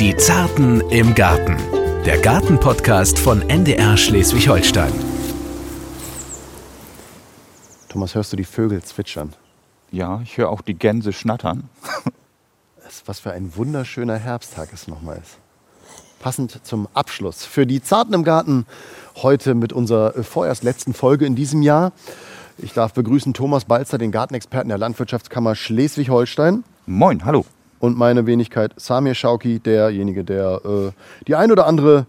Die Zarten im Garten. Der Gartenpodcast von NDR Schleswig-Holstein. Thomas, hörst du die Vögel zwitschern? Ja, ich höre auch die Gänse schnattern. Was für ein wunderschöner Herbsttag es nochmal ist. Passend zum Abschluss für die Zarten im Garten heute mit unserer vorerst letzten Folge in diesem Jahr. Ich darf begrüßen Thomas Balzer, den Gartenexperten der Landwirtschaftskammer Schleswig-Holstein. Moin, hallo. Und meine Wenigkeit Samir Schauki, derjenige, der äh, die ein oder andere,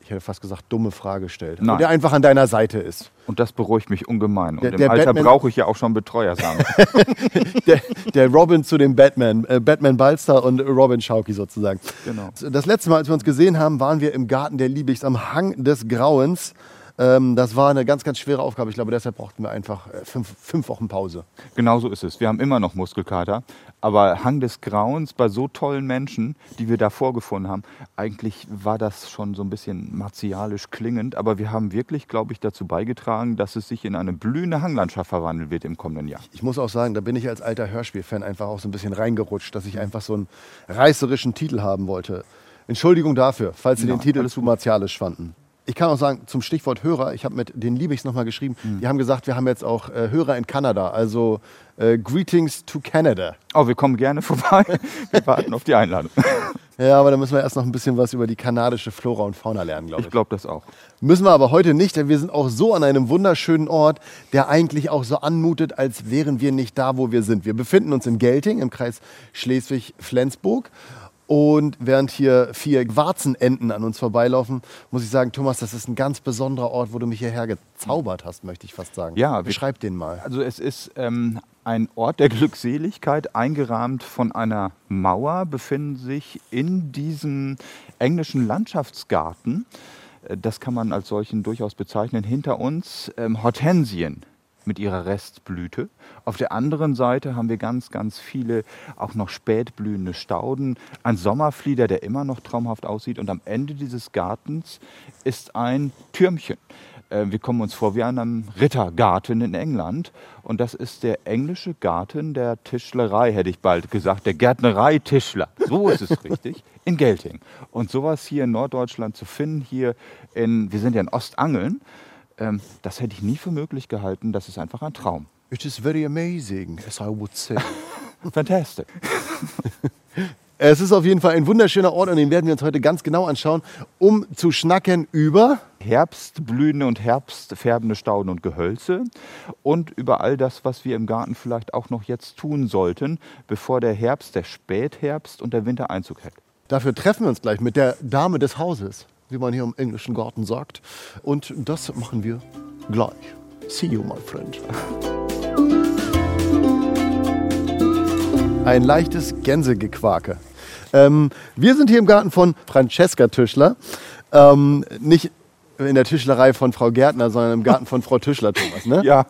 ich hätte fast gesagt, dumme Frage stellt. Nein. Und der einfach an deiner Seite ist. Und das beruhigt mich ungemein. Und Der- im der Alter Batman- brauche ich ja auch schon Betreuer, Samuel. Der, der Robin zu dem Batman. Äh, Batman Balster und Robin Schauki sozusagen. Genau. Das letzte Mal, als wir uns gesehen haben, waren wir im Garten der Liebigs am Hang des Grauens. Ähm, das war eine ganz, ganz schwere Aufgabe. Ich glaube, deshalb brauchten wir einfach äh, fünf, fünf Wochen Pause. genau so ist es. Wir haben immer noch Muskelkater. Aber Hang des Grauens bei so tollen Menschen, die wir da vorgefunden haben, eigentlich war das schon so ein bisschen martialisch klingend. Aber wir haben wirklich, glaube ich, dazu beigetragen, dass es sich in eine blühende Hanglandschaft verwandeln wird im kommenden Jahr. Ich muss auch sagen, da bin ich als alter Hörspielfan einfach auch so ein bisschen reingerutscht, dass ich einfach so einen reißerischen Titel haben wollte. Entschuldigung dafür, falls Sie Ja, den Titel zu martialisch fanden. Ich kann auch sagen, zum Stichwort Hörer, ich habe mit den Liebigs nochmal geschrieben, Hm. die haben gesagt, wir haben jetzt auch äh, Hörer in Kanada, also äh, Greetings to Canada. Oh, wir kommen gerne vorbei. Wir warten auf die Einladung. Ja, aber da müssen wir erst noch ein bisschen was über die kanadische Flora und Fauna lernen, glaube ich. Ich glaube das auch. Müssen wir aber heute nicht, denn wir sind auch so an einem wunderschönen Ort, der eigentlich auch so anmutet, als wären wir nicht da, wo wir sind. Wir befinden uns in Gelting im Kreis Schleswig-Flensburg. Und während hier vier Warzenenten an uns vorbeilaufen, muss ich sagen, Thomas, das ist ein ganz besonderer Ort, wo du mich hierher gezaubert hast, möchte ich fast sagen. Ja, beschreib den mal. Also es ist ähm, ein Ort der Glückseligkeit, eingerahmt von einer Mauer, befinden sich in diesem englischen Landschaftsgarten. Äh, Das kann man als solchen durchaus bezeichnen. Hinter uns ähm, Hortensien mit ihrer Restblüte. Auf der anderen Seite haben wir ganz, ganz viele auch noch spätblühende Stauden. Ein Sommerflieder, der immer noch traumhaft aussieht. Und am Ende dieses Gartens ist ein Türmchen. Äh, Wir kommen uns vor wie an einem Rittergarten in England. Und das ist der englische Garten der Tischlerei, hätte ich bald gesagt, der Gärtnerei-Tischler. So ist es richtig, in Gelting. Und sowas hier in Norddeutschland zu finden, hier in, wir sind ja in Ostangeln, ähm, das hätte ich nie für möglich gehalten. Das ist einfach ein Traum. It is very amazing, as I would say. Fantastic. es ist auf jeden Fall ein wunderschöner Ort und den werden wir uns heute ganz genau anschauen, um zu schnacken über Herbstblühende und herbstfärbende Stauden und Gehölze und über all das, was wir im Garten vielleicht auch noch jetzt tun sollten, bevor der Herbst, der Spätherbst und der Winter Einzug hält. Dafür treffen wir uns gleich mit der Dame des Hauses, wie man hier im englischen Garten sagt. Und das machen wir gleich. See you, my friend. Ein leichtes Gänsegequake. Ähm, wir sind hier im Garten von Francesca Tischler. Ähm, nicht in der Tischlerei von Frau Gärtner, sondern im Garten von Frau Tischler, Thomas. Ne? Ja,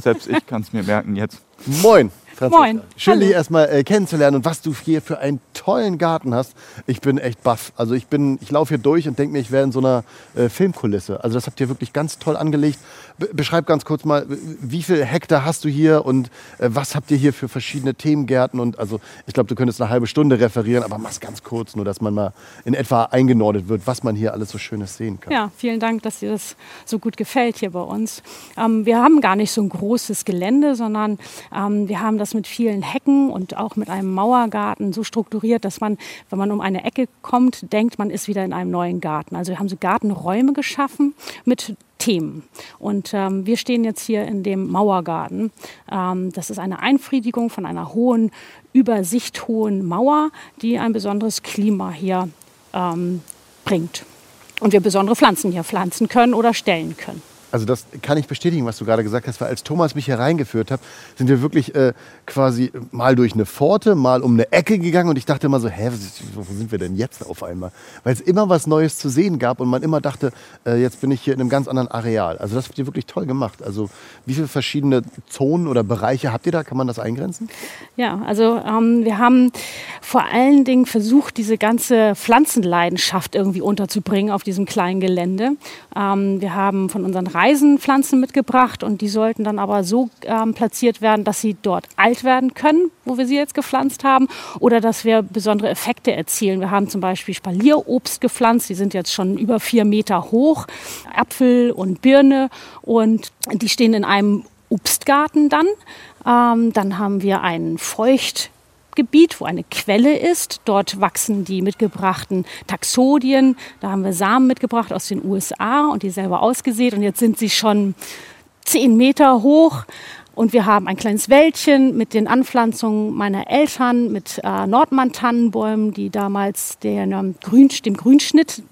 selbst ich kann es mir merken jetzt. Moin. Moin. Schön, dich erstmal äh, kennenzulernen und was du hier für einen tollen Garten hast. Ich bin echt baff. Also ich bin, ich laufe hier durch und denke mir, ich wäre in so einer äh, Filmkulisse. Also das habt ihr wirklich ganz toll angelegt. Be beschreib ganz kurz mal, wie viel Hektar hast du hier und äh, was habt ihr hier für verschiedene Themengärten? Und also ich glaube, du könntest eine halbe Stunde referieren, aber mach's ganz kurz, nur dass man mal in etwa eingenordet wird, was man hier alles so Schönes sehen kann. Ja, vielen Dank, dass dir das so gut gefällt hier bei uns. Ähm, wir haben gar nicht so ein großes Gelände, sondern ähm, wir haben das mit vielen Hecken und auch mit einem Mauergarten so strukturiert, dass man, wenn man um eine Ecke kommt, denkt, man ist wieder in einem neuen Garten. Also wir haben so Gartenräume geschaffen mit Themen. Und ähm, wir stehen jetzt hier in dem Mauergarten. Ähm, das ist eine Einfriedigung von einer hohen, übersichthohen Mauer, die ein besonderes Klima hier ähm, bringt. Und wir besondere Pflanzen hier pflanzen können oder stellen können. Also das kann ich bestätigen, was du gerade gesagt hast, weil als Thomas mich hier reingeführt hat, sind wir wirklich äh, quasi mal durch eine Pforte, mal um eine Ecke gegangen und ich dachte immer so, hä, wo sind wir denn jetzt auf einmal? Weil es immer was Neues zu sehen gab und man immer dachte, äh, jetzt bin ich hier in einem ganz anderen Areal. Also das habt ihr wirklich toll gemacht. Also wie viele verschiedene Zonen oder Bereiche habt ihr da? Kann man das eingrenzen? Ja, also ähm, wir haben vor allen Dingen versucht, diese ganze Pflanzenleidenschaft irgendwie unterzubringen auf diesem kleinen Gelände. Ähm, wir haben von unseren Weisenpflanzen mitgebracht und die sollten dann aber so ähm, platziert werden, dass sie dort alt werden können, wo wir sie jetzt gepflanzt haben, oder dass wir besondere Effekte erzielen. Wir haben zum Beispiel Spalierobst gepflanzt, die sind jetzt schon über vier Meter hoch, Apfel und Birne und die stehen in einem Obstgarten dann. Ähm, dann haben wir einen Feucht Gebiet, wo eine Quelle ist. Dort wachsen die mitgebrachten Taxodien. Da haben wir Samen mitgebracht aus den USA und die selber ausgesät. Und jetzt sind sie schon zehn Meter hoch. Und wir haben ein kleines Wäldchen mit den Anpflanzungen meiner Eltern, mit äh, Nordmann-Tannenbäumen, die damals den, ähm, Grün, dem Grünschnitt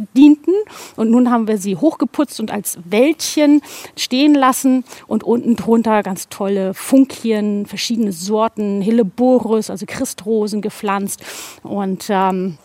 dienten. Und nun haben wir sie hochgeputzt und als Wäldchen stehen lassen. Und unten drunter ganz tolle Funkien, verschiedene Sorten, Hilleborus, also Christrosen gepflanzt. Und ähm,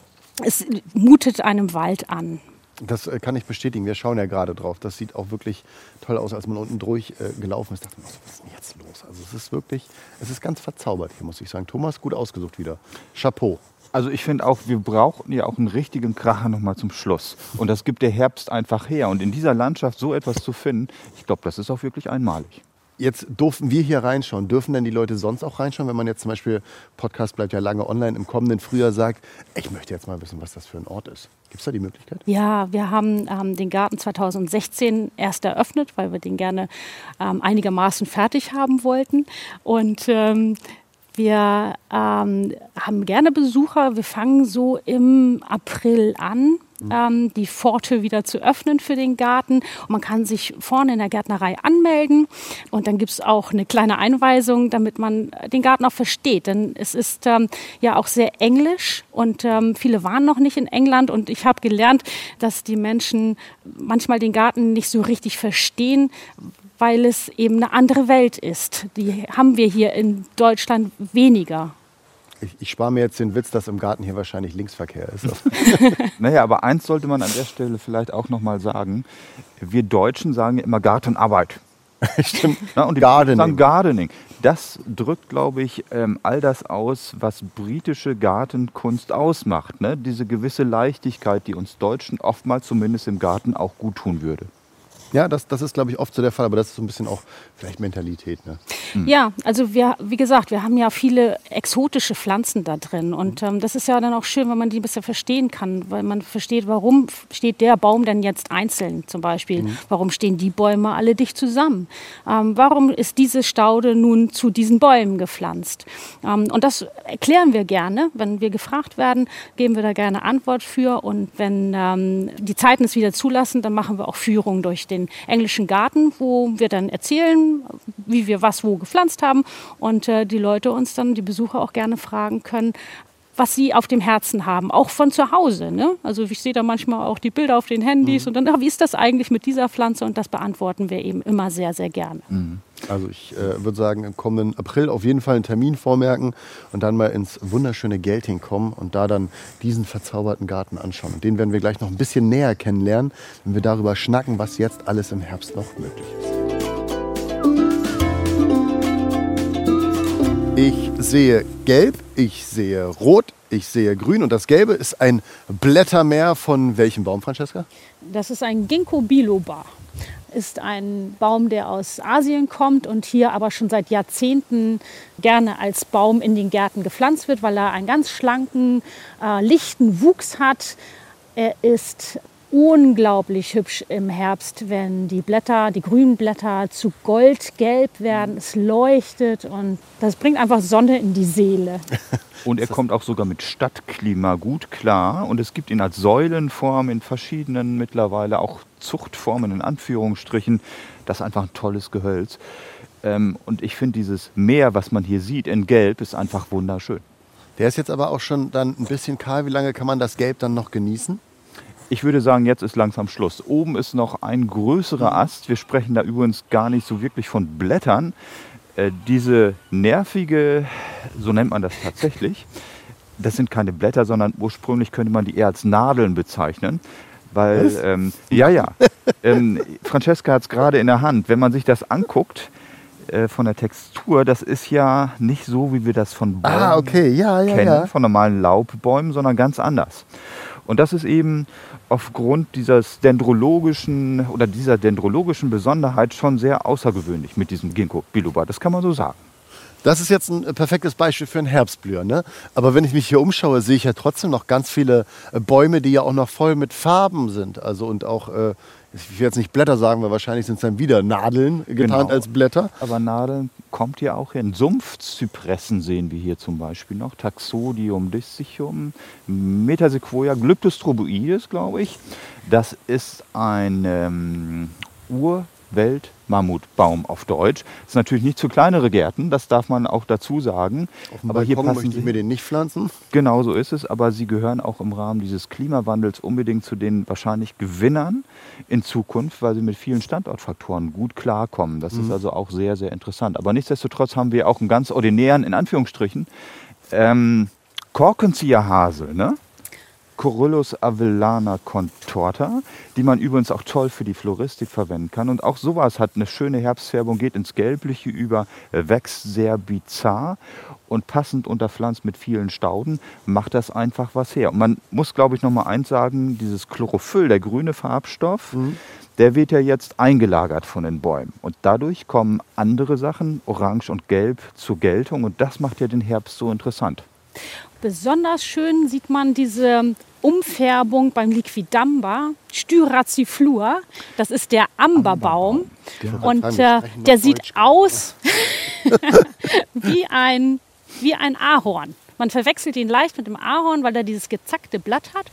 es mutet einem Wald an. Das äh, kann ich bestätigen. Wir schauen ja gerade drauf. Das sieht auch wirklich toll aus, als man unten durch äh, gelaufen ist. Da dachte man, was ist denn jetzt los? Also es ist wirklich, es ist ganz verzaubert hier, muss ich sagen. Thomas, gut ausgesucht wieder. Chapeau. Also ich finde auch, wir brauchen ja auch einen richtigen Kracher nochmal zum Schluss. Und das gibt der Herbst einfach her. Und in dieser Landschaft so etwas zu finden, ich glaube, das ist auch wirklich einmalig. Jetzt durften wir hier reinschauen. Dürfen denn die Leute sonst auch reinschauen, wenn man jetzt zum Beispiel, Podcast bleibt ja lange online, im kommenden Frühjahr sagt, ich möchte jetzt mal wissen, was das für ein Ort ist. Gibt es da die Möglichkeit? Ja, wir haben ähm, den Garten 2016 erst eröffnet, weil wir den gerne ähm, einigermaßen fertig haben wollten. Und ähm, wir ähm, haben gerne Besucher. Wir fangen so im April an ähm, die Pforte wieder zu öffnen für den Garten. Und man kann sich vorne in der Gärtnerei anmelden. Und dann gibt es auch eine kleine Einweisung, damit man den Garten auch versteht. Denn es ist ähm, ja auch sehr englisch und ähm, viele waren noch nicht in England. Und ich habe gelernt, dass die Menschen manchmal den Garten nicht so richtig verstehen, weil es eben eine andere Welt ist. Die haben wir hier in Deutschland weniger. Ich, ich spare mir jetzt den Witz, dass im Garten hier wahrscheinlich Linksverkehr ist. naja, aber eins sollte man an der Stelle vielleicht auch nochmal sagen. Wir Deutschen sagen ja immer Gartenarbeit. Stimmt. Ja, und die Gardening. sagen Gardening. Das drückt, glaube ich, ähm, all das aus, was britische Gartenkunst ausmacht. Ne? Diese gewisse Leichtigkeit, die uns Deutschen oftmals zumindest im Garten auch gut tun würde. Ja, das, das ist, glaube ich, oft so der Fall, aber das ist so ein bisschen auch vielleicht Mentalität. Ne? Mhm. Ja, also wir, wie gesagt, wir haben ja viele exotische Pflanzen da drin und ähm, das ist ja dann auch schön, wenn man die ein bisschen verstehen kann, weil man versteht, warum steht der Baum denn jetzt einzeln zum Beispiel, mhm. warum stehen die Bäume alle dicht zusammen, ähm, warum ist diese Staude nun zu diesen Bäumen gepflanzt ähm, und das erklären wir gerne, wenn wir gefragt werden, geben wir da gerne Antwort für und wenn ähm, die Zeiten es wieder zulassen, dann machen wir auch Führungen durch den den englischen Garten, wo wir dann erzählen, wie wir was wo gepflanzt haben und äh, die Leute uns dann, die Besucher auch gerne fragen können, was sie auf dem Herzen haben, auch von zu Hause. Ne? Also ich sehe da manchmal auch die Bilder auf den Handys mhm. und dann, ach, wie ist das eigentlich mit dieser Pflanze? Und das beantworten wir eben immer sehr, sehr gerne. Mhm. Also ich äh, würde sagen, im kommenden April auf jeden Fall einen Termin vormerken und dann mal ins wunderschöne Gelting kommen und da dann diesen verzauberten Garten anschauen. Und den werden wir gleich noch ein bisschen näher kennenlernen, wenn wir darüber schnacken, was jetzt alles im Herbst noch möglich ist. Ich sehe gelb, ich sehe rot, ich sehe grün und das Gelbe ist ein Blättermeer von welchem Baum, Francesca? Das ist ein Ginkgo biloba ist ein Baum, der aus Asien kommt und hier aber schon seit Jahrzehnten gerne als Baum in den Gärten gepflanzt wird, weil er einen ganz schlanken, äh, lichten Wuchs hat. Er ist unglaublich hübsch im Herbst, wenn die Blätter, die grünen Blätter zu goldgelb werden. Es leuchtet und das bringt einfach Sonne in die Seele. Und er kommt auch sogar mit Stadtklima gut klar. Und es gibt ihn als Säulenform in verschiedenen mittlerweile auch Zuchtformen in Anführungsstrichen. Das ist einfach ein tolles Gehölz. Ähm, und ich finde dieses Meer, was man hier sieht in Gelb, ist einfach wunderschön. Der ist jetzt aber auch schon dann ein bisschen kahl. Wie lange kann man das Gelb dann noch genießen? Ich würde sagen, jetzt ist langsam Schluss. Oben ist noch ein größerer Ast. Wir sprechen da übrigens gar nicht so wirklich von Blättern. Äh, diese nervige, so nennt man das tatsächlich, das sind keine Blätter, sondern ursprünglich könnte man die eher als Nadeln bezeichnen. Weil, ähm, ja, ja. ähm, Francesca hat es gerade in der Hand. Wenn man sich das anguckt, äh, von der Textur, das ist ja nicht so, wie wir das von ah, Bäumen ah, okay. ja, ja, kennen, ja. von normalen Laubbäumen, sondern ganz anders. Und das ist eben aufgrund dieses dendrologischen oder dieser dendrologischen Besonderheit schon sehr außergewöhnlich mit diesem Ginkgo biloba. Das kann man so sagen. Das ist jetzt ein perfektes Beispiel für einen Herbstblüher. Ne? Aber wenn ich mich hier umschaue, sehe ich ja trotzdem noch ganz viele äh, Bäume, die ja auch noch voll mit Farben sind. Also und auch, äh, ich will jetzt nicht Blätter sagen, weil wahrscheinlich sind es dann wieder Nadeln getarnt Genau. als Blätter. Aber Nadeln kommt hier auch hin. Sumpfzypressen sehen wir hier zum Beispiel noch. Taxodium distichum, Metasequoia glyptostroboides, glaube ich. Das ist ein ähm, Urwelt-Mammutbaum auf Deutsch. Ist natürlich nicht zu kleinere Gärten, das darf man auch dazu sagen. Auf dem Aber hier Balkon passen möchte ich mir den nicht pflanzen. Genau so ist es, aber sie gehören auch im Rahmen dieses Klimawandels unbedingt zu den wahrscheinlich Gewinnern in Zukunft, weil sie mit vielen Standortfaktoren gut klarkommen. Das ist also auch sehr, sehr interessant. Aber nichtsdestotrotz haben wir auch einen ganz ordinären, in Anführungsstrichen, ähm, Korkenzieherhasel, ne? Corylus avellana contorta, die man übrigens auch toll für die Floristik verwenden kann. Und auch sowas hat eine schöne Herbstfärbung, geht ins Gelbliche über, äh, wächst sehr bizarr und passend unterpflanzt mit vielen Stauden, macht das einfach was her. Und man muss, glaube ich, noch mal eins sagen, dieses Chlorophyll, der grüne Farbstoff, der wird ja jetzt eingelagert von den Bäumen. Und dadurch kommen andere Sachen, Orange und Gelb, zur Geltung. Und das macht ja den Herbst so interessant. Besonders schön sieht man diese Umfärbung beim Liquidamba, Styraciflua. Das ist der Amberbaum. Und äh, der sieht aus wie ein, wie ein Ahorn. Man verwechselt ihn leicht mit dem Ahorn, weil er dieses gezackte Blatt hat.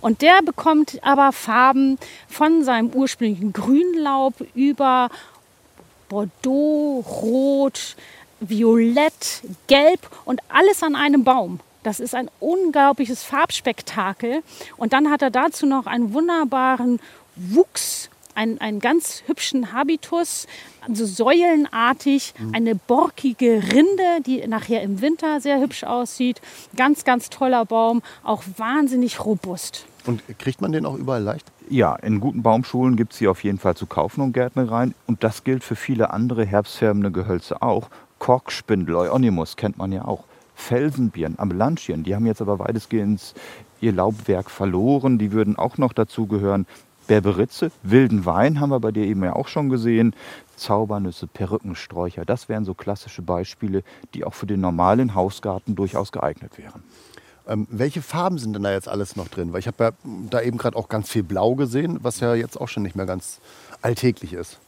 Und der bekommt aber Farben von seinem ursprünglichen Grünlaub über Bordeaux, Rot, Violett, Gelb und alles an einem Baum. Das ist ein unglaubliches Farbspektakel. Und dann hat er dazu noch einen wunderbaren Wuchs, einen, einen ganz hübschen Habitus, also säulenartig, eine borkige Rinde, die nachher im Winter sehr hübsch aussieht. Ganz, ganz toller Baum, auch wahnsinnig robust. Und kriegt man den auch überall leicht? Ja, in guten Baumschulen gibt es sie auf jeden Fall zu kaufen und Gärtnereien. Und das gilt für viele andere herbstfärbende Gehölze auch. Korkspindel, Euonymus kennt man ja auch. Felsenbirnen, Ambulantien, die haben jetzt aber weitestgehend ihr Laubwerk verloren. Die würden auch noch dazu gehören. Berberitze, wilden Wein haben wir bei dir eben ja auch schon gesehen. Zaubernüsse, Perückensträucher, das wären so klassische Beispiele, die auch für den normalen Hausgarten durchaus geeignet wären. Ähm, welche Farben sind denn da jetzt alles noch drin? Weil ich habe ja da eben gerade auch ganz viel Blau gesehen, was ja jetzt auch schon nicht mehr ganz alltäglich ist.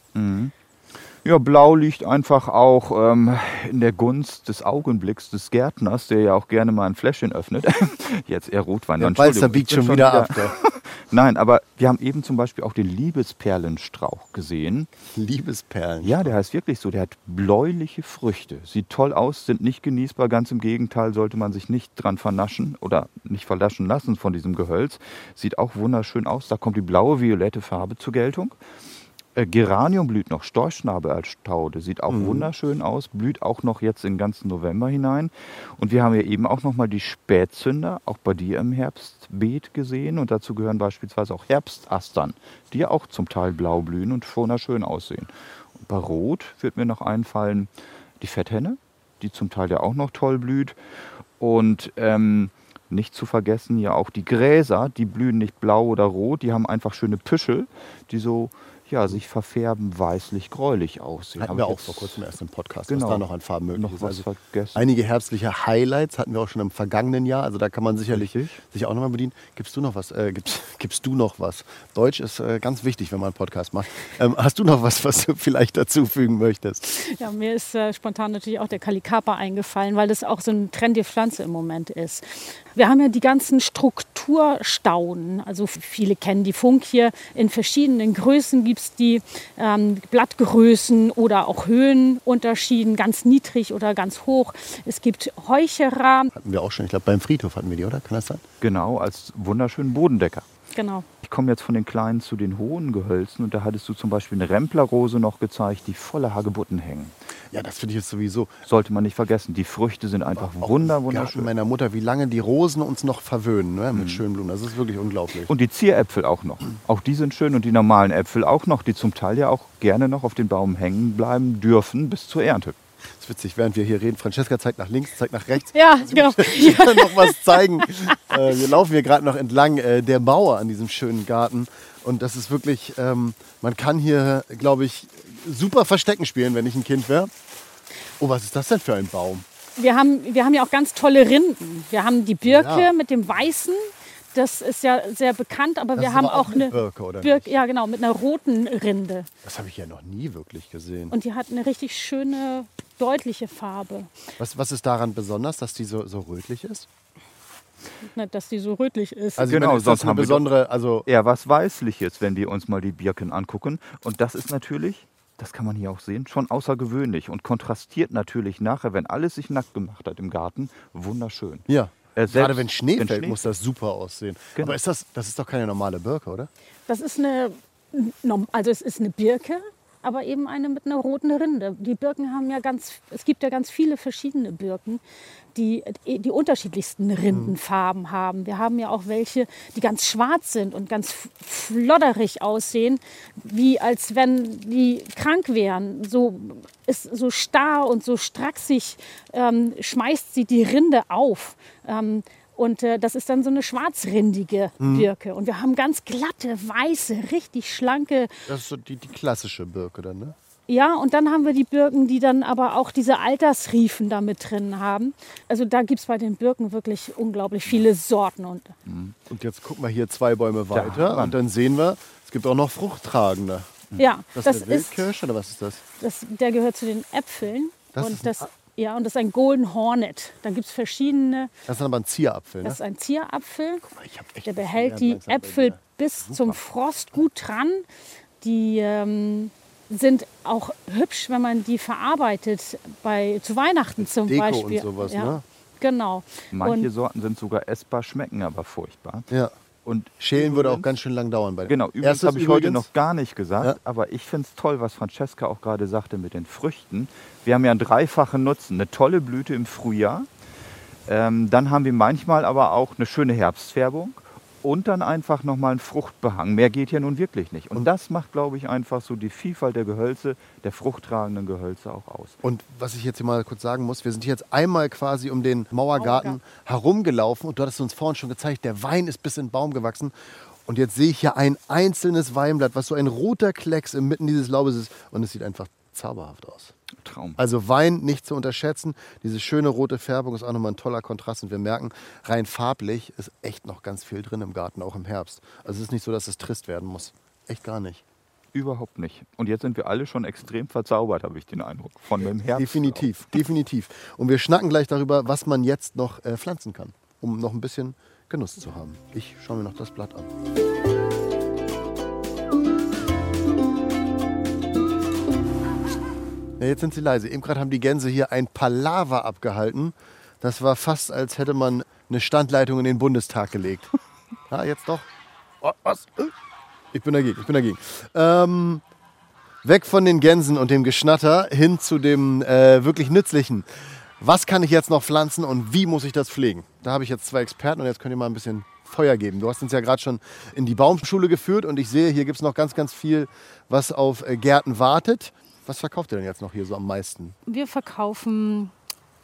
Ja, Blau liegt einfach auch ähm, in der Gunst des Augenblicks des Gärtners, der ja auch gerne mal ein Fläschchen öffnet. Jetzt eher Rotwein. Der Balzer biegt ich bin schon wieder ab. Nein, aber wir haben eben zum Beispiel auch den Liebesperlenstrauch gesehen. Liebesperlen. Ja, der heißt wirklich so. Der hat bläuliche Früchte. Sieht toll aus, sind nicht genießbar. Ganz im Gegenteil, sollte man sich nicht dran vernaschen oder nicht vernaschen lassen von diesem Gehölz. Sieht auch wunderschön aus. Da kommt die blaue, violette Farbe zur Geltung. Äh, Geranium blüht noch, Storchschnabel als Staude, sieht auch wunderschön aus, blüht auch noch jetzt in den ganzen November hinein. Und wir haben ja eben auch noch mal die Spätzünder, auch bei dir im Herbstbeet gesehen. Und dazu gehören beispielsweise auch Herbstastern, die ja auch zum Teil blau blühen und wunderschön aussehen. Und bei Rot wird mir noch einfallen die Fetthenne, die zum Teil ja auch noch toll blüht. Und ähm, nicht zu vergessen ja auch die Gräser, die blühen nicht blau oder rot, die haben einfach schöne Püschel, die so ja, sich verfärben weißlich-gräulich aussehen. Hatten Hab wir auch jetzt vor kurzem erst im Podcast, Genau. was da noch an Farben möglich noch ist. was Also vergessen. einige herbstliche Highlights hatten wir auch schon im vergangenen Jahr. Also da kann man sicherlich Richtig. sich auch nochmal bedienen. Gibst du noch was? Äh, gibst, gibst du noch was? Deutsch ist äh, ganz wichtig, wenn man einen Podcast macht. Ähm, hast du noch was, was du vielleicht dazufügen möchtest? Ja, mir ist äh, spontan natürlich auch der Kalikapa eingefallen, weil das auch so eine trendige Pflanze im Moment ist. Wir haben ja die ganzen Strukturstauden. Also viele kennen die Funk hier. In verschiedenen Größen gibt es die ähm, Blattgrößen oder auch Höhenunterschieden, ganz niedrig oder ganz hoch. Es gibt Heucherer. Hatten wir auch schon. Ich glaube, beim Friedhof hatten wir die, oder? Kann das sein? Genau, als wunderschönen Bodendecker. Genau. Ich komme jetzt von den kleinen zu den hohen Gehölzen und da hattest du zum Beispiel eine Remplerrose noch gezeigt, die voller Hagebutten hängen. Ja, das finde ich jetzt sowieso. Sollte man nicht vergessen. Die Früchte sind einfach wunder, Garten wunderschön. meiner Mutter, wie lange die Rosen uns noch verwöhnen ne, mit schönen Blumen. Das ist wirklich unglaublich. Und die Zieräpfel auch noch. Auch die sind schön und die normalen Äpfel auch noch, die zum Teil ja auch gerne noch auf den Baum hängen bleiben dürfen bis zur Ernte. Das ist witzig, während wir hier reden. Francesca zeigt nach links, zeigt nach rechts. Ja, genau. Ich kann noch was zeigen. äh, wir laufen hier gerade noch entlang äh, der Mauer an diesem schönen Garten. Und das ist wirklich, ähm, man kann hier, glaube ich, super Verstecken spielen, wenn ich ein Kind wäre. Oh, was ist das denn für ein Baum? Wir haben, wir haben ja auch ganz tolle Rinden. Wir haben die Birke Ja. mit dem Weißen. Das ist ja sehr bekannt, aber Das wir haben aber auch auch eine Birke, oder Birke, ja genau, mit einer roten Rinde. Das habe ich ja noch nie wirklich gesehen. Und die hat eine richtig schöne, deutliche Farbe. Was, was ist daran besonders, dass die so, so rötlich ist? Nicht, dass die so rötlich ist. Also Genau, ich meine, ist das sonst haben wir besondere, also eher was Weißliches, wenn wir uns mal die Birken angucken. Und das ist natürlich, das kann man hier auch sehen, schon außergewöhnlich und kontrastiert natürlich nachher, wenn alles sich nackt gemacht hat im Garten, wunderschön. ja. Äh, Gerade wenn Schnee wenn fällt, Schnee- muss das super aussehen. Genau. Aber ist das, das ist doch keine normale Birke, oder? Das ist eine, also es ist eine Birke, aber eben eine mit einer roten Rinde. Die Birken haben ja ganz, es gibt ja ganz viele verschiedene Birken, die die unterschiedlichsten Rindenfarben haben. Wir haben ja auch welche, die ganz schwarz sind und ganz flodderig aussehen, wie als wenn die krank wären. So ist so starr und so stracksig ähm, schmeißt sie die Rinde auf. Ähm, und äh, das ist dann so eine schwarzrindige Birke. Und wir haben ganz glatte, weiße, richtig schlanke. Das ist so die, die klassische Birke dann, ne? Ja, und dann haben wir die Birken, die dann aber auch diese Altersriefen da mit drin haben. Also da gibt es bei den Birken wirklich unglaublich viele Sorten. Und Und jetzt gucken wir hier zwei Bäume weiter Mann. und dann sehen wir, es gibt auch noch Fruchttragende. ja, Das, das ist eine ist, Wildkirsche oder was ist das? das, der gehört zu den Äpfeln. Das ist und ein das, ja, und das ist ein Golden Hornet. Da gibt es verschiedene. Das ist aber ein Zierapfel, ne? Das ist ein Zierapfel. Ich hab echt Der behält die Äpfel bis zum Frost gut dran. Die ähm, sind auch hübsch, wenn man die verarbeitet, bei, zu Weihnachten zum Deko und Beispiel. sowas, ja, ne? Genau. Manche und Sorten sind sogar essbar, schmecken aber furchtbar. Ja. Und Schälen würde auch übrigens- ganz schön lang dauern bei Genau, übrigens habe ich heute übrigens- noch gar nicht gesagt, Ja. aber ich finde es toll, was Francesca auch gerade sagte mit den Früchten. Wir haben ja einen dreifachen Nutzen. Eine tolle Blüte im Frühjahr, ähm, dann haben wir manchmal aber auch eine schöne Herbstfärbung und dann einfach nochmal einen Fruchtbehang. Mehr geht ja nun wirklich nicht. Und, das macht, glaube ich, einfach so die Vielfalt der Gehölze, der fruchttragenden Gehölze auch aus. Und was ich jetzt hier mal kurz sagen muss, wir sind hier jetzt einmal quasi um den Mauergarten Mauergarten. herumgelaufen und du hattest uns vorhin schon gezeigt, der Wein ist bis in den Baum gewachsen. Und jetzt sehe ich hier ein einzelnes Weinblatt, was so ein roter Klecks inmitten dieses Laubes ist. Und es sieht einfach zauberhaft aus. Traum. Also Wein nicht zu unterschätzen. Diese schöne rote Färbung ist auch nochmal ein toller Kontrast. Und wir merken, rein farblich ist echt noch ganz viel drin im Garten, auch im Herbst. Also es ist nicht so, dass es trist werden muss. Echt gar nicht. Überhaupt nicht. Und jetzt sind wir alle schon extrem verzaubert, habe ich den Eindruck. Von dem Herbst. Definitiv, definitiv. Und wir schnacken gleich darüber, was man jetzt noch äh, pflanzen kann, um noch ein bisschen Genuss zu haben. Ich schaue mir noch das Blatt an. Ja, jetzt sind sie leise. Eben gerade haben die Gänse hier ein Palaver abgehalten. Das war fast, als hätte man eine Standleitung in den Bundestag gelegt. Ja, jetzt doch. Oh, was? Ich bin dagegen, ich bin dagegen. Ähm, weg von den Gänsen und dem Geschnatter hin zu dem äh, wirklich Nützlichen. Was kann ich jetzt noch pflanzen und wie muss ich das pflegen? Da habe ich jetzt zwei Experten und jetzt könnt ihr mal ein bisschen Feuer geben. Du hast uns ja gerade schon in die Baumschule geführt und ich sehe, hier gibt es noch ganz, ganz viel, was auf äh, Gärten wartet. Was verkauft ihr denn jetzt noch hier so am meisten? wir verkaufen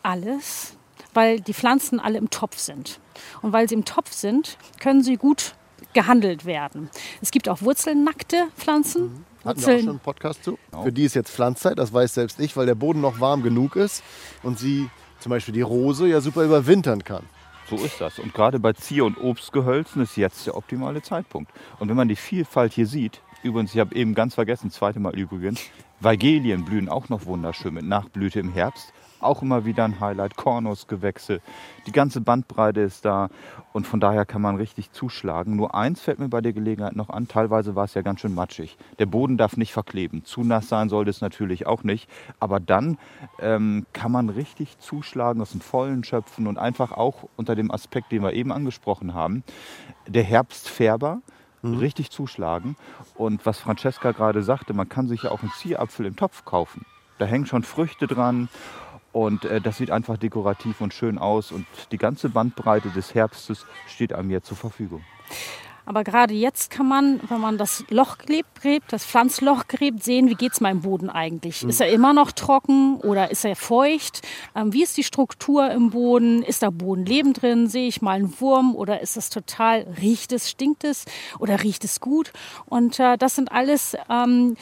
alles, weil die Pflanzen alle im Topf sind. Und weil sie im Topf sind, können sie gut gehandelt werden. Es gibt auch wurzelnackte Pflanzen. Hatten wir auch schon einen Podcast zu. Für die ist jetzt Pflanzzeit, das weiß selbst ich, weil der Boden noch warm genug ist und sie, zum Beispiel die Rose, ja super überwintern kann. So ist das. Und gerade bei Zier- und Obstgehölzen ist jetzt der optimale Zeitpunkt. Und wenn man die Vielfalt hier sieht, übrigens, ich habe eben ganz vergessen, zweite Mal übrigens, Weigelien blühen auch noch wunderschön mit Nachblüte im Herbst. Auch immer wieder ein Highlight. Kornusgewächse. Die ganze Bandbreite ist da. Und von daher kann man richtig zuschlagen. Nur eins fällt mir bei der Gelegenheit noch an. Teilweise war es ja ganz schön matschig. Der Boden darf nicht verkleben. Zu nass sein sollte es natürlich auch nicht. Aber dann ähm, kann man richtig zuschlagen, aus dem Vollen schöpfen und einfach auch unter dem Aspekt, den wir eben angesprochen haben, der Herbstfärber richtig zuschlagen. Und was Francesca gerade sagte, man kann sich ja auch einen Zierapfel im Topf kaufen. Da hängen schon Früchte dran und äh, das sieht einfach dekorativ und schön aus und die ganze Bandbreite des Herbstes steht einem hier zur Verfügung. Aber gerade jetzt kann man, wenn man das Loch gräbt, das Pflanzloch gräbt, sehen, wie geht es meinem Boden eigentlich. Ist er immer noch trocken oder ist er feucht? Ähm, wie ist die Struktur im Boden? Ist da Bodenleben drin? Sehe ich mal einen Wurm oder ist es total, riecht es, stinkt es oder riecht es gut? Und äh, das sind alles ähm,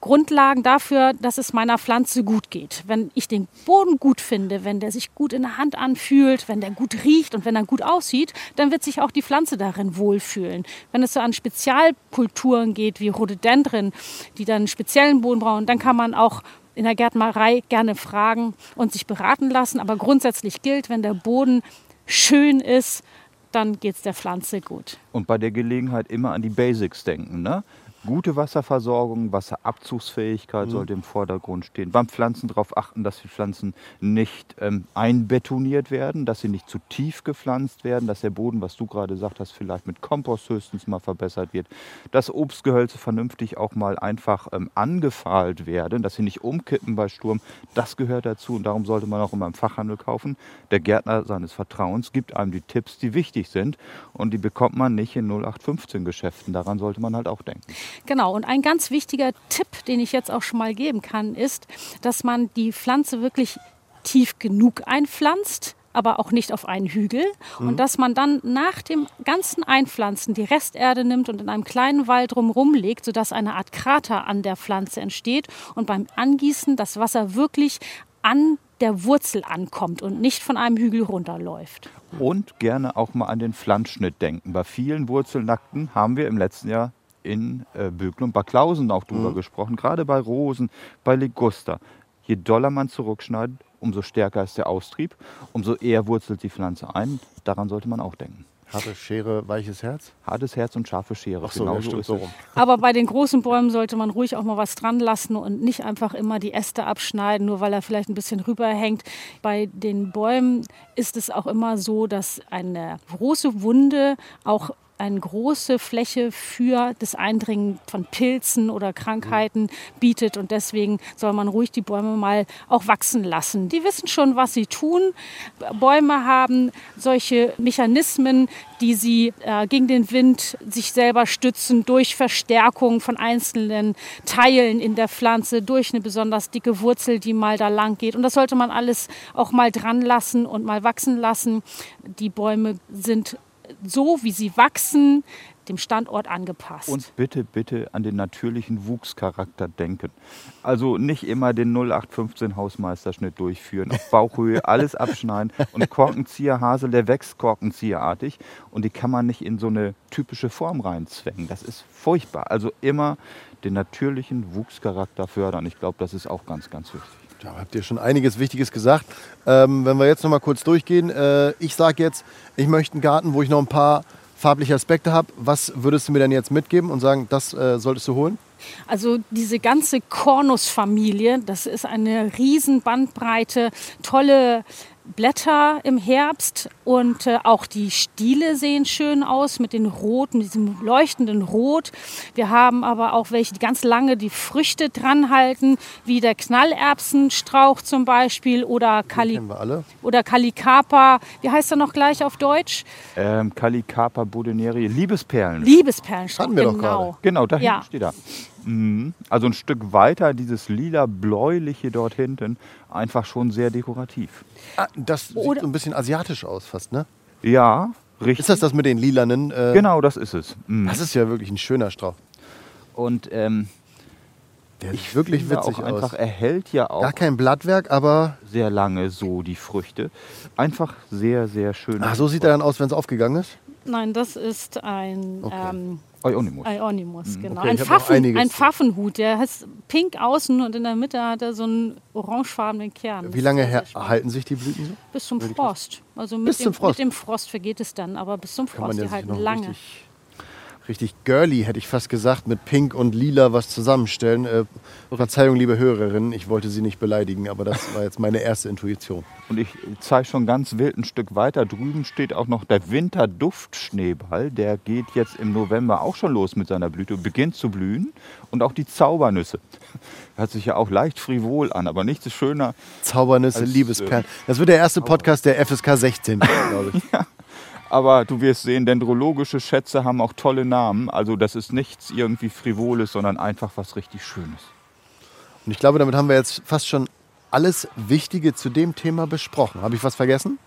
Grundlagen dafür, dass es meiner Pflanze gut geht. Wenn ich den Boden gut finde, wenn der sich gut in der Hand anfühlt, wenn der gut riecht und wenn er gut aussieht, dann wird sich auch die Pflanze darin wohlfühlen. Wenn es so an Spezialkulturen geht, wie Rhododendren, die dann einen speziellen Boden brauchen, dann kann man auch in der Gärtnerei gerne fragen und sich beraten lassen. Aber grundsätzlich gilt, wenn der Boden schön ist, dann geht es der Pflanze gut. Und bei der Gelegenheit immer an die Basics denken. Ne? Gute Wasserversorgung, Wasserabzugsfähigkeit mhm. sollte im Vordergrund stehen. Beim Pflanzen darauf achten, dass die Pflanzen nicht ähm, einbetoniert werden, dass sie nicht zu tief gepflanzt werden, dass der Boden, was du gerade gesagt hast, vielleicht mit Kompost höchstens mal verbessert wird, dass Obstgehölze vernünftig auch mal einfach ähm, angefahlt werden, dass sie nicht umkippen bei Sturm. Das gehört dazu und darum sollte man auch immer im Fachhandel kaufen. Der Gärtner seines Vertrauens gibt einem die Tipps, die wichtig sind und die bekommt man nicht in 0815 Geschäften. Daran sollte man halt auch denken. Genau, und ein ganz wichtiger Tipp, den ich jetzt auch schon mal geben kann, ist, dass man die Pflanze wirklich tief genug einpflanzt, aber auch nicht auf einen Hügel. Mhm. Und dass man dann nach dem ganzen Einpflanzen die Resterde nimmt und in einem kleinen Wald drumherum legt, sodass eine Art Krater an der Pflanze entsteht und beim Angießen das Wasser wirklich an der Wurzel ankommt und nicht von einem Hügel runterläuft. Und gerne auch mal an den Pflanzschnitt denken. Bei vielen Wurzelnackten haben wir im letzten Jahr in äh, Böken und Backlausen auch drüber mhm. gesprochen, gerade bei Rosen, bei Liguster. Je doller man zurückschneidet, umso stärker ist der Austrieb, umso eher wurzelt die Pflanze ein. Daran sollte man auch denken. Harte Schere, weiches Herz? Hartes Herz und scharfe Schere. Ach so, genau so ist so rum. Aber bei den großen Bäumen sollte man ruhig auch mal was dran lassen und nicht einfach immer die Äste abschneiden, nur weil er vielleicht ein bisschen rüberhängt. Bei den Bäumen ist es auch immer so, dass eine große Wunde auch eine große Fläche für das Eindringen von Pilzen oder Krankheiten bietet. Und deswegen soll man ruhig die Bäume mal auch wachsen lassen. Die wissen schon, was sie tun. Bäume haben solche Mechanismen, die sie äh, gegen den Wind sich selber stützen durch Verstärkung von einzelnen Teilen in der Pflanze, durch eine besonders dicke Wurzel, die mal da lang geht. Und das sollte man alles auch mal dran lassen und mal wachsen lassen. Die Bäume sind so, wie sie wachsen, dem Standort angepasst. Und bitte, bitte an den natürlichen Wuchscharakter denken. Also nicht immer den 0815 Hausmeisterschnitt durchführen, auf Bauchhöhe alles abschneiden. Und Korkenzieherhasel, der wächst korkenzieherartig und die kann man nicht in so eine typische Form reinzwängen. Das ist furchtbar. Also immer den natürlichen Wuchscharakter fördern. Ich glaube, das ist auch ganz, ganz wichtig. Da habt ihr schon einiges Wichtiges gesagt. Ähm, wenn wir jetzt noch mal kurz durchgehen. Äh, ich sage jetzt, ich möchte einen Garten, wo ich noch ein paar farbliche Aspekte habe. Was würdest du mir denn jetzt mitgeben und sagen, das äh, solltest du holen? Also diese ganze Cornus-Familie, das ist eine riesen Bandbreite, tolle Blätter im Herbst und äh, auch die Stiele sehen schön aus mit den roten, diesem leuchtenden Rot. Wir haben aber auch welche, die ganz lange die Früchte dran halten, wie der Knallerbsenstrauch zum Beispiel oder, Kali oder Calicapa. Wie heißt er noch gleich auf Deutsch? Ähm, Calicapa bodineri, Liebesperlen. Liebesperlenstrauch, genau. Genau, da ja. steht er. Mhm. Also ein Stück weiter, dieses lila-bläuliche dort hinten, einfach schon sehr dekorativ. Ah, das sieht Oder so ein bisschen asiatisch aus fast, ne? Ja, richtig. Ist das das mit den lilanen? Äh genau, das ist es. Mhm. Das ist ja wirklich ein schöner Strauch. Und ähm, der sieht wirklich witzig auch einfach, aus. Er hält ja auch. Gar kein Blattwerk, aber. Sehr lange so die Früchte. Einfach sehr, sehr schön. Ach, so sieht er dann aus, wenn es aufgegangen ist? Nein, das ist ein. Okay. Ähm, Ionimus. Ionimus, mhm. genau. Okay, ein, Pfaffen, ein Pfaffenhut, der ist pink außen und in der Mitte hat er so einen orangefarbenen Kern. Wie lange halten sich die Blüten so? Bis zum Frost. Also mit, bis dem, zum Frost. mit dem Frost vergeht es dann, aber bis zum Frost, die halten lange. Richtig richtig girly, hätte ich fast gesagt, mit Pink und Lila was zusammenstellen. Äh, Verzeihung, liebe Hörerinnen, ich wollte Sie nicht beleidigen, aber das war jetzt meine erste Intuition. Und ich zeige schon ganz wild ein Stück weiter. Drüben steht auch noch der Winterduftschneeball. Der geht jetzt im November auch schon los mit seiner Blüte, beginnt zu blühen. Und auch die Zaubernüsse. Hört sich ja auch leicht frivol an, aber nichts ist schöner. Zaubernüsse, Liebesperlen. Äh, das wird der erste Podcast der FSK 16, glaube ich. ja. Aber du wirst sehen, dendrologische Schätze haben auch tolle Namen. Also das ist nichts irgendwie Frivoles, sondern einfach was richtig Schönes. Und ich glaube, damit haben wir jetzt fast schon alles Wichtige zu dem Thema besprochen. Habe ich was vergessen?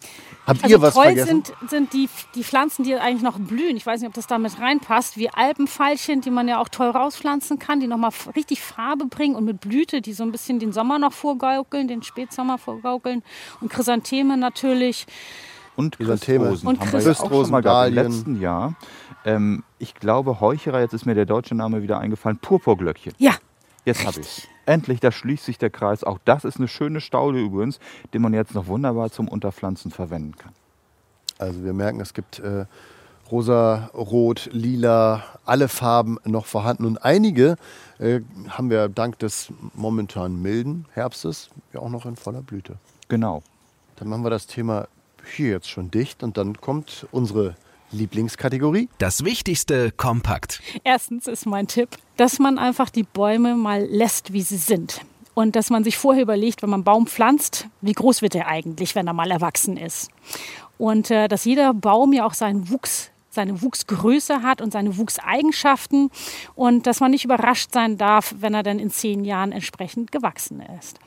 Habt Also ihr was toll vergessen? sind, sind die, die Pflanzen, die eigentlich noch blühen. Ich weiß nicht, ob das damit reinpasst, wie Alpenveilchen, die man ja auch toll rauspflanzen kann, die nochmal richtig Farbe bringen und mit Blüte, die so ein bisschen den Sommer noch vorgaukeln, den Spätsommer vorgaukeln. Und Chrysantheme natürlich. Und. Christrosen Und haben wir ja auch Christrosen, schon mal gehabt im letzten Jahr. Ähm, ich glaube, Heucherer, jetzt ist mir der deutsche Name wieder eingefallen, Purpurglöckchen. Ja, Jetzt habe ich Endlich, da schließt sich der Kreis. Auch das ist eine schöne Staude übrigens, die man jetzt noch wunderbar zum Unterpflanzen verwenden kann. Also wir merken, es gibt äh, rosa, rot, lila, alle Farben noch vorhanden. Und einige äh, haben wir dank des momentan milden Herbstes ja auch noch in voller Blüte. Genau. Dann machen wir das Thema hier jetzt schon dicht und dann kommt unsere Lieblingskategorie. Das Wichtigste kompakt. Erstens ist mein Tipp, dass man einfach die Bäume mal lässt, wie sie sind. Und dass man sich vorher überlegt, wenn man einen Baum pflanzt, wie groß wird er eigentlich, wenn er mal erwachsen ist. Und äh, dass jeder Baum ja auch seinen Wuchs, seine Wuchsgröße hat und seine Wuchseigenschaften. Und dass man nicht überrascht sein darf, wenn er dann in zehn Jahren entsprechend gewachsen ist.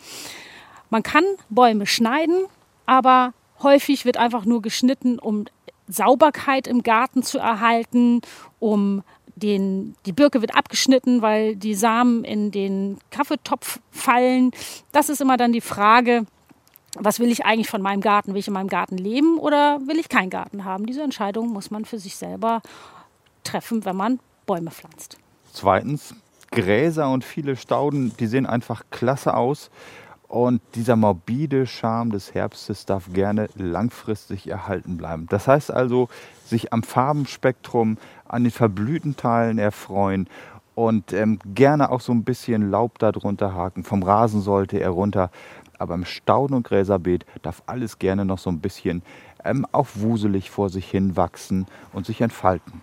Man kann Bäume schneiden, aber häufig wird einfach nur geschnitten, um Sauberkeit im Garten zu erhalten, um den, die Birke wird abgeschnitten, weil die Samen in den Kaffeetopf fallen. Das ist immer dann die Frage, was will ich eigentlich von meinem Garten? Will ich in meinem Garten leben oder will ich keinen Garten haben? Diese Entscheidung muss man für sich selber treffen, wenn man Bäume pflanzt. Zweitens, Gräser und viele Stauden, die sehen einfach klasse aus. Und dieser morbide Charme des Herbstes darf gerne langfristig erhalten bleiben. Das heißt also, sich am Farbenspektrum, an den verblühten Teilen erfreuen und ähm, gerne auch so ein bisschen Laub darunter haken. Vom Rasen sollte er runter. Aber im Stauden- und Gräserbeet darf alles gerne noch so ein bisschen ähm, auch wuselig vor sich hin wachsen und sich entfalten.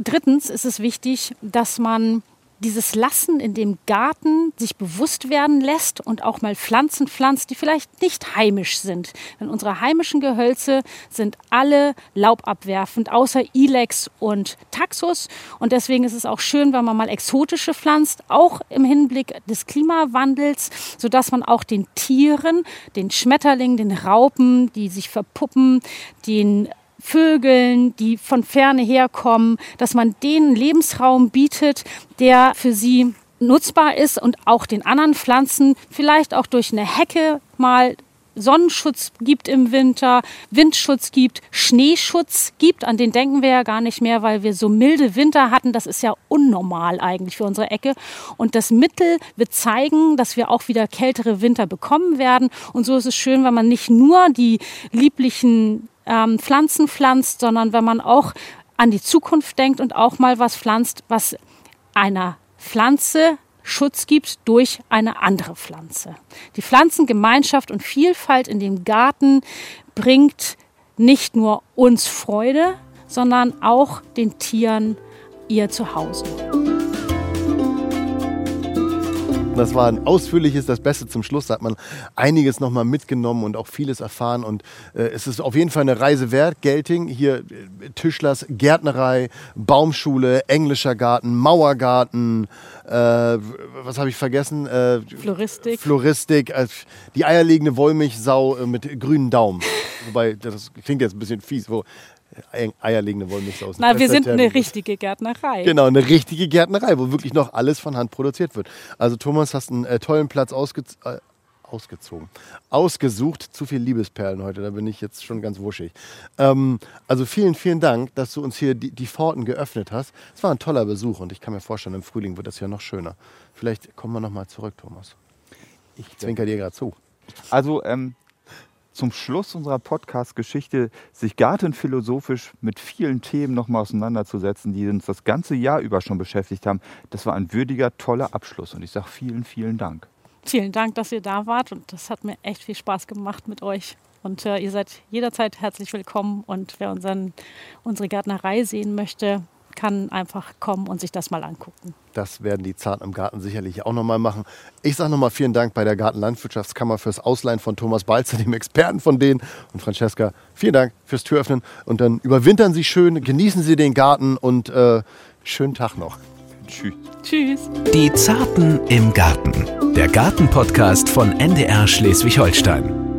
Drittens ist es wichtig, dass man dieses Lassen in dem Garten sich bewusst werden lässt und auch mal Pflanzen pflanzt, die vielleicht nicht heimisch sind. Denn unsere heimischen Gehölze sind alle laubabwerfend, außer Ilex und Taxus. Und deswegen ist es auch schön, wenn man mal exotische pflanzt, auch im Hinblick des Klimawandels, sodass man auch den Tieren, den Schmetterlingen, den Raupen, die sich verpuppen, den Vögeln, die von ferne herkommen, dass man denen Lebensraum bietet, der für sie nutzbar ist und auch den anderen Pflanzen vielleicht auch durch eine Hecke mal Sonnenschutz gibt im Winter, Windschutz gibt, Schneeschutz gibt. An den denken wir ja gar nicht mehr, weil wir so milde Winter hatten. Das ist ja unnormal eigentlich für unsere Ecke. Und das Mittel wird zeigen, dass wir auch wieder kältere Winter bekommen werden. Und so ist es schön, wenn man nicht nur die lieblichen ähm, Pflanzen pflanzt, sondern wenn man auch an die Zukunft denkt und auch mal was pflanzt, was einer Pflanze Schutz gibt durch eine andere Pflanze. Die Pflanzengemeinschaft und Vielfalt in dem Garten bringt nicht nur uns Freude, sondern auch den Tieren ihr Zuhause. Das war ein ausführliches, das Beste zum Schluss. Da hat man einiges nochmal mitgenommen und auch vieles erfahren. Und äh, es ist auf jeden Fall eine Reise wert. Gelting, hier äh, Tischlers, Gärtnerei, Baumschule, englischer Garten, Mauergarten, äh, was habe ich vergessen? Äh, Floristik. Floristik, äh, die eierlegende Wollmilchsau mit grünen Daumen. Wobei, das klingt jetzt ein bisschen fies, wo eierlegende Wollmilchsau ist. Na, wir sind eine richtige Gärtnerei. Genau, eine richtige Gärtnerei, wo wirklich noch alles von Hand produziert wird. Also Thomas, hast einen äh, tollen Platz ausge äh, ausgezogen, ausgesucht. Zu viel Liebesperlen heute, da bin ich jetzt schon ganz wuschig. Ähm, also vielen, vielen Dank, dass du uns hier die, die Pforten geöffnet hast. Es war ein toller Besuch und ich kann mir vorstellen, im Frühling wird das ja noch schöner. Vielleicht kommen wir noch mal zurück, Thomas. Ich zwinker dir gerade zu. Also ähm, zum Schluss unserer Podcast-Geschichte, sich gartenphilosophisch mit vielen Themen nochmal auseinanderzusetzen, die uns das ganze Jahr über schon beschäftigt haben, das war ein würdiger, toller Abschluss. Und ich sage vielen, vielen Dank. Vielen Dank, dass ihr da wart und das hat mir echt viel Spaß gemacht mit euch. Und äh, ihr seid jederzeit herzlich willkommen und wer unseren, unsere Gärtnerei sehen möchte, kann einfach kommen und sich das mal angucken. Das werden die Zarten im Garten sicherlich auch nochmal machen. Ich sage nochmal vielen Dank bei der Gartenlandwirtschaftskammer fürs Ausleihen von Thomas Balzer, dem Experten von denen. Und Francesca, vielen Dank fürs Türöffnen. Und dann überwintern Sie schön, genießen Sie den Garten und äh, schönen Tag noch. Tschüss. Tschüss. Die Zarten im Garten. Der Gartenpodcast von NDR Schleswig-Holstein.